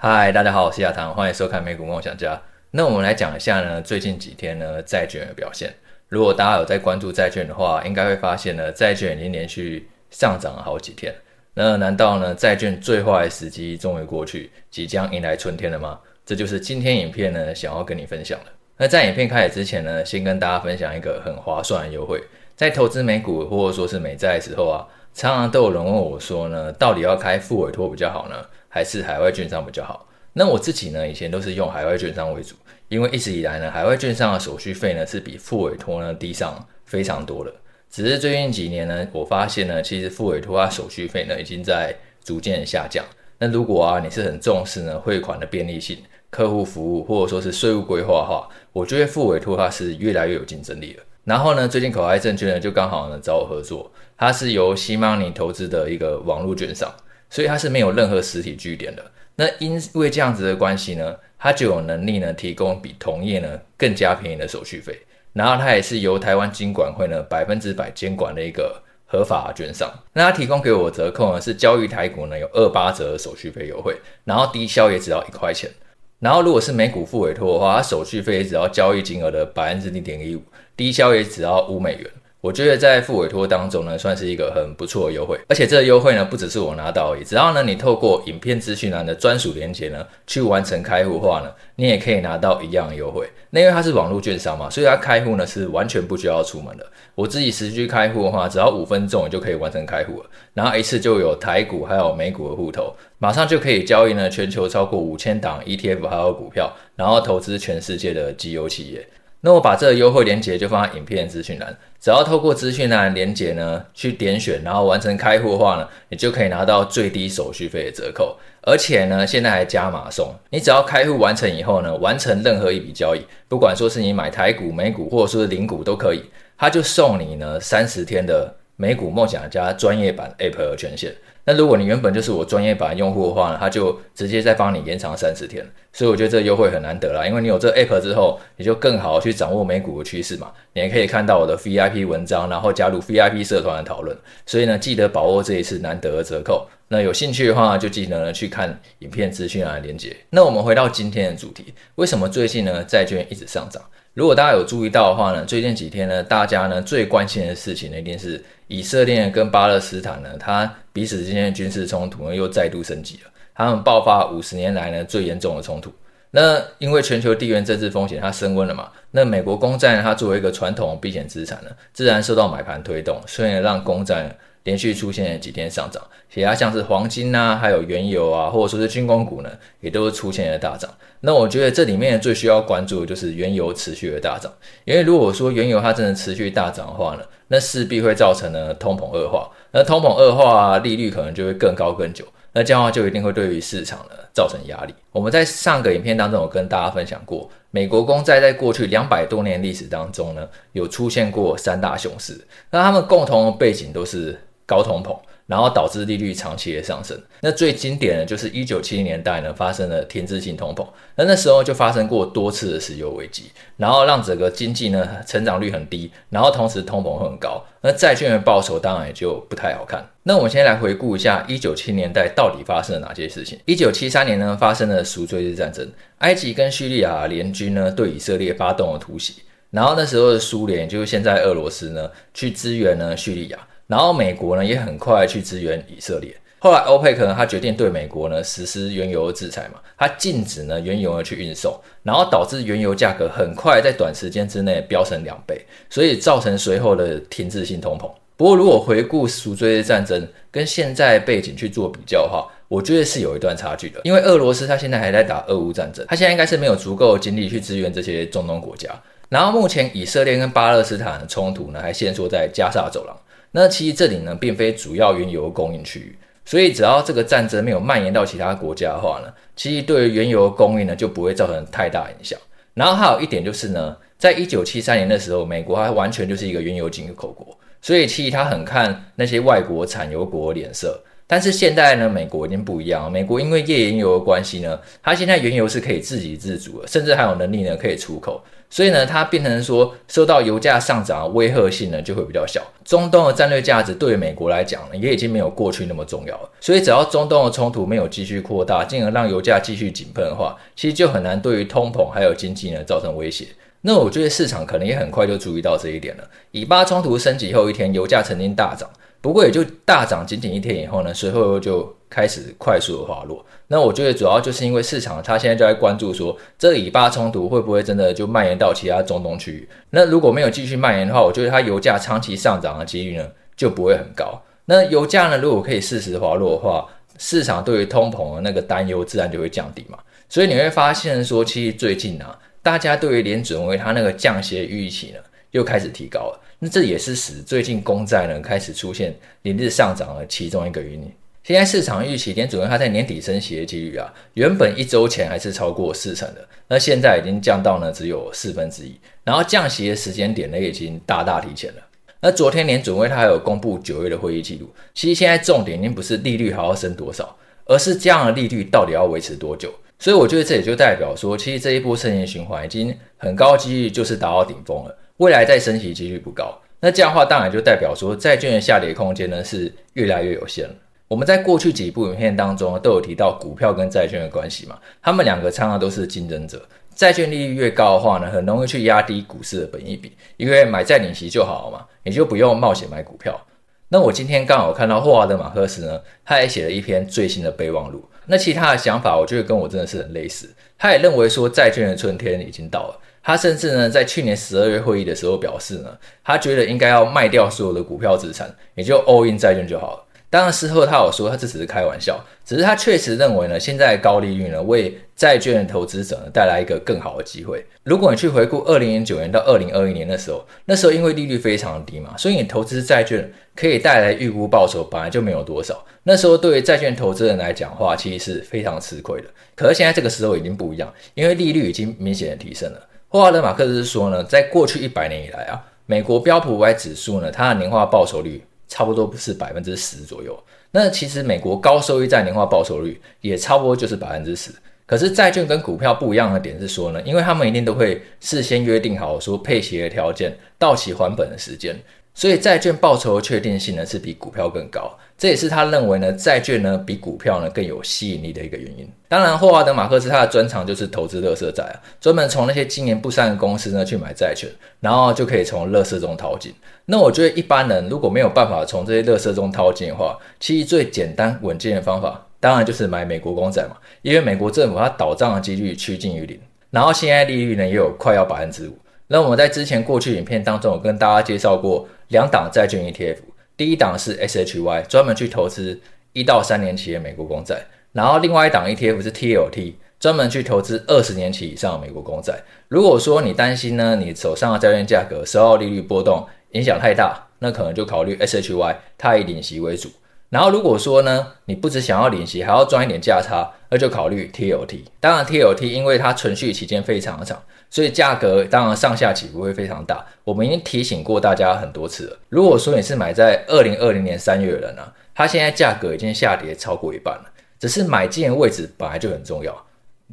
嗨，大家好，我是亚堂，欢迎收看美股梦想家。那我们来讲一下呢，最近几天呢债券的表现。如果大家有在关注债券的话，应该会发现呢，债券已经连续上涨了好几天。那难道呢债券最坏的时机终于过去，即将迎来春天了吗？这就是今天影片呢想要跟你分享的。那在影片开始之前呢，先跟大家分享一个很划算的优惠。在投资美股或者说是美债的时候啊，常常都有人问我说呢，到底要开复委托比较好呢？还是海外券商比较好？那我自己呢，以前都是用海外券商为主，因为一直以来呢，海外券商的手续费呢是比付委托呢低上非常多的。只是最近几年呢，我发现呢，其实付委托它手续费呢已经在逐渐下降。那如果啊，你是很重视呢汇款的便利性、客户服务或者说是税务规划的话，我觉得付委托它是越来越有竞争力了。然后呢，最近口爱证券呢就刚好呢找我合作，它是由西 money 投资的一个网络券商。所以它是没有任何实体据点的。那因为这样子的关系呢，它就有能力呢提供比同业呢更加便宜的手续费。然后它也是由台湾金管会呢百分之百监管的一个合法券商。那它提供给我的折扣呢是交易台股呢有二八折的手续费优惠，然后低消也只要一块钱。然后如果是美股付委托的话，它手续费也只要交易金额的百分之零点一五，低消也只要五美元。我觉得在复委托当中呢，算是一个很不错的优惠，而且这个优惠呢，不只是我拿到而已，只要呢你透过影片资讯栏的专属链接呢，去完成开户的话呢，你也可以拿到一样的优惠。那因为它是网络券商嘛，所以它开户呢是完全不需要出门的。我自己实际开户的话，只要五分钟你就可以完成开户了，然后一次就有台股还有美股的户头，马上就可以交易呢全球超过五千档 ETF 还有股票，然后投资全世界的绩优企业。那我把这个优惠链接就放在影片资讯栏，只要透过资讯栏链接呢去点选，然后完成开户的话呢，你就可以拿到最低手续费的折扣，而且呢现在还加码送，你只要开户完成以后呢，完成任何一笔交易，不管说是你买台股、美股或者说是零股都可以，他就送你呢三十天的美股梦想家专业版 App 的权限。那如果你原本就是我专业版用户的话呢，他就直接再帮你延长三十天，所以我觉得这优惠很难得啦，因为你有这 app 之后，你就更好去掌握美股的趋势嘛，你也可以看到我的 VIP 文章，然后加入 VIP 社团的讨论，所以呢，记得把握这一次难得的折扣。那有兴趣的话，就记得呢去看影片资讯栏的链接。那我们回到今天的主题，为什么最近呢债券一直上涨？如果大家有注意到的话呢，最近几天呢，大家呢最关心的事情呢，一定是以色列跟巴勒斯坦呢，它彼此之间的军事冲突呢又再度升级了，他们爆发五十年来呢最严重的冲突。那因为全球地缘政治风险它升温了嘛，那美国公债呢，它作为一个传统避险资产呢，自然受到买盘推动，所以呢让公债连续出现了几天上涨，其他像是黄金啊，还有原油啊，或者说是军工股呢，也都是出现了大涨。那我觉得这里面最需要关注的就是原油持续的大涨，因为如果说原油它真的持续大涨的话呢，那势必会造成呢通膨恶化，那通膨恶化，利率可能就会更高更久，那这样的话就一定会对于市场呢造成压力。我们在上个影片当中有跟大家分享过，美国公债在过去两百多年历史当中呢，有出现过三大熊市，那他们共同的背景都是。高通膨，然后导致利率长期的上升。那最经典的就是一九七零年代呢发生了停滞性通膨，那那时候就发生过多次的石油危机，然后让整个经济呢成长率很低，然后同时通膨很高，那债券的报酬当然也就不太好看。那我们先来回顾一下一九七零年代到底发生了哪些事情。一九七三年呢发生了赎罪日战争，埃及跟叙利亚联军呢对以色列发动了突袭，然后那时候的苏联就是现在俄罗斯呢去支援呢叙利亚。然后美国呢也很快去支援以色列。后来欧佩克呢，他决定对美国呢实施原油的制裁嘛，他禁止呢原油呢去运送，然后导致原油价格很快在短时间之内飙升两倍，所以造成随后的停滞性通膨。不过如果回顾赎罪战争跟现在背景去做比较的话，我觉得是有一段差距的，因为俄罗斯他现在还在打俄乌战争，他现在应该是没有足够精力去支援这些中东国家。然后目前以色列跟巴勒斯坦的冲突呢，还限缩在加沙走廊。那其实这里呢，并非主要原油供应区域，所以只要这个战争没有蔓延到其他国家的话呢，其实对于原油供应呢，就不会造成太大影响。然后还有一点就是呢，在一九七三年的时候，美国它完全就是一个原油进口国，所以其实它很看那些外国产油国脸色。但是现在呢，美国已经不一样。美国因为页岩油的关系呢，它现在原油是可以自给自足的，甚至还有能力呢可以出口。所以呢，它变成说受到油价上涨的威吓性呢就会比较小。中东的战略价值对于美国来讲呢，也已经没有过去那么重要了。所以只要中东的冲突没有继续扩大，进而让油价继续井喷的话，其实就很难对于通膨还有经济呢造成威胁。那我觉得市场可能也很快就注意到这一点了。以巴冲突升级后一天，油价曾经大涨，不过也就大涨仅仅一天以后呢，随后就开始快速的滑落。那我觉得主要就是因为市场它现在就在关注说，这个以巴冲突会不会真的就蔓延到其他中东区域？那如果没有继续蔓延的话，我觉得它油价长期上涨的几率呢就不会很高。那油价呢如果可以适时滑落的话，市场对于通膨的那个担忧自然就会降低嘛。所以你会发现说，其实最近啊。大家对于联准会它那个降息的预期呢，又开始提高了。那这也是使最近公债呢开始出现连日上涨的其中一个原因。现在市场预期联准会它在年底升息的几率啊，原本一周前还是超过四成的，那现在已经降到呢只有四分之一。然后降息的时间点呢，已经大大提前了。那昨天联准会它还有公布九月的会议记录。其实现在重点已经不是利率还要升多少，而是这样的利率到底要维持多久。所以我觉得这也就代表说，其实这一波升息循环已经很高几率就是达到顶峰了，未来再升息几率不高。那这样的话，当然就代表说债券的下跌空间呢是越来越有限了。我们在过去几部影片当中都有提到股票跟债券的关系嘛，他们两个常常都是竞争者。债券利率越高的话呢，很容易去压低股市的本益比，因为买债领息就好了嘛，你就不用冒险买股票。那我今天刚好看到霍华德马克斯呢，他也写了一篇最新的备忘录。那其他的想法，我觉得跟我真的是很类似。他也认为说，债券的春天已经到了。他甚至呢，在去年十二月会议的时候表示呢，他觉得应该要卖掉所有的股票资产，也就 all in 债券就好了。当然，事后他有说他这只是开玩笑，只是他确实认为呢，现在高利率呢，为债券投资者呢带来一个更好的机会。如果你去回顾二零零九年到二零二一年的时候，那时候因为利率非常低嘛，所以你投资债券可以带来预估报酬本来就没有多少。那时候对于债券投资人来讲的话，其实是非常吃亏的。可是现在这个时候已经不一样，因为利率已经明显的提升了。霍华德马克思说呢，在过去一百年以来啊，美国标普五百指数呢，它的年化报酬率。差不多不是百分之十左右，那其实美国高收益债年化报酬率也差不多就是百分之十。可是债券跟股票不一样的点是说呢，因为他们一定都会事先约定好说配息的条件、到期还本的时间。所以债券报酬的确定性呢是比股票更高，这也是他认为呢债券呢比股票呢更有吸引力的一个原因。当然，霍华德马克斯他的专长就是投资垃圾债啊，专门从那些经营不善的公司呢去买债券，然后就可以从垃圾中淘金。那我觉得一般人如果没有办法从这些垃圾中淘金的话，其实最简单稳健的方法，当然就是买美国公债嘛，因为美国政府它倒账的几率趋近于零，然后现在利率呢也有快要百分之五。那我们在之前过去影片当中有跟大家介绍过。两档债券 ETF，第一档是 SHY，专门去投资一到三年期的美国公债，然后另外一档 ETF 是 TLT，专门去投资二十年期以上的美国公债。如果说你担心呢，你手上的债券价格受到利率波动影响太大，那可能就考虑 SHY，它以领息为主。然后如果说呢，你不只想要领息，还要赚一点价差，那就考虑 TLT。当然 TLT 因为它存续期间非常的长。所以价格当然上下起伏会非常大。我们已经提醒过大家很多次了。如果说你是买在二零二零年三月的人呢、它现在价格已经下跌超过一半了。只是买进的位置本来就很重要。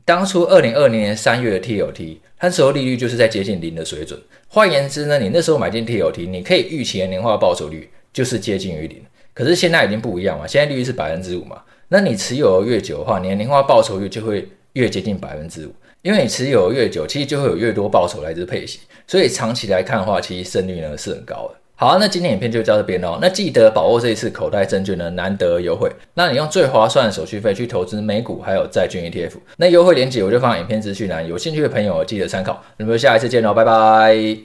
当初二零二零年三月的 TLT，它时候利率就是在接近零的水准。换言之呢，你那时候买进 TLT，你可以预期的年化报酬率就是接近于零。可是现在已经不一样了，现在利率是百分之五嘛。那你持有越久的话，你的年化报酬率就会越接近百分之五。因为你持有越久，其实就会有越多报酬来自配息，所以长期来看的话，其实胜率呢是很高的。好，那今天影片就到这边喽。那记得把握这一次口袋证券的难得优惠，那你用最划算的手续费去投资美股还有债券 ETF，那优惠链接我就放影片资讯栏，有兴趣的朋友记得参考。那么下一次见喽，拜拜。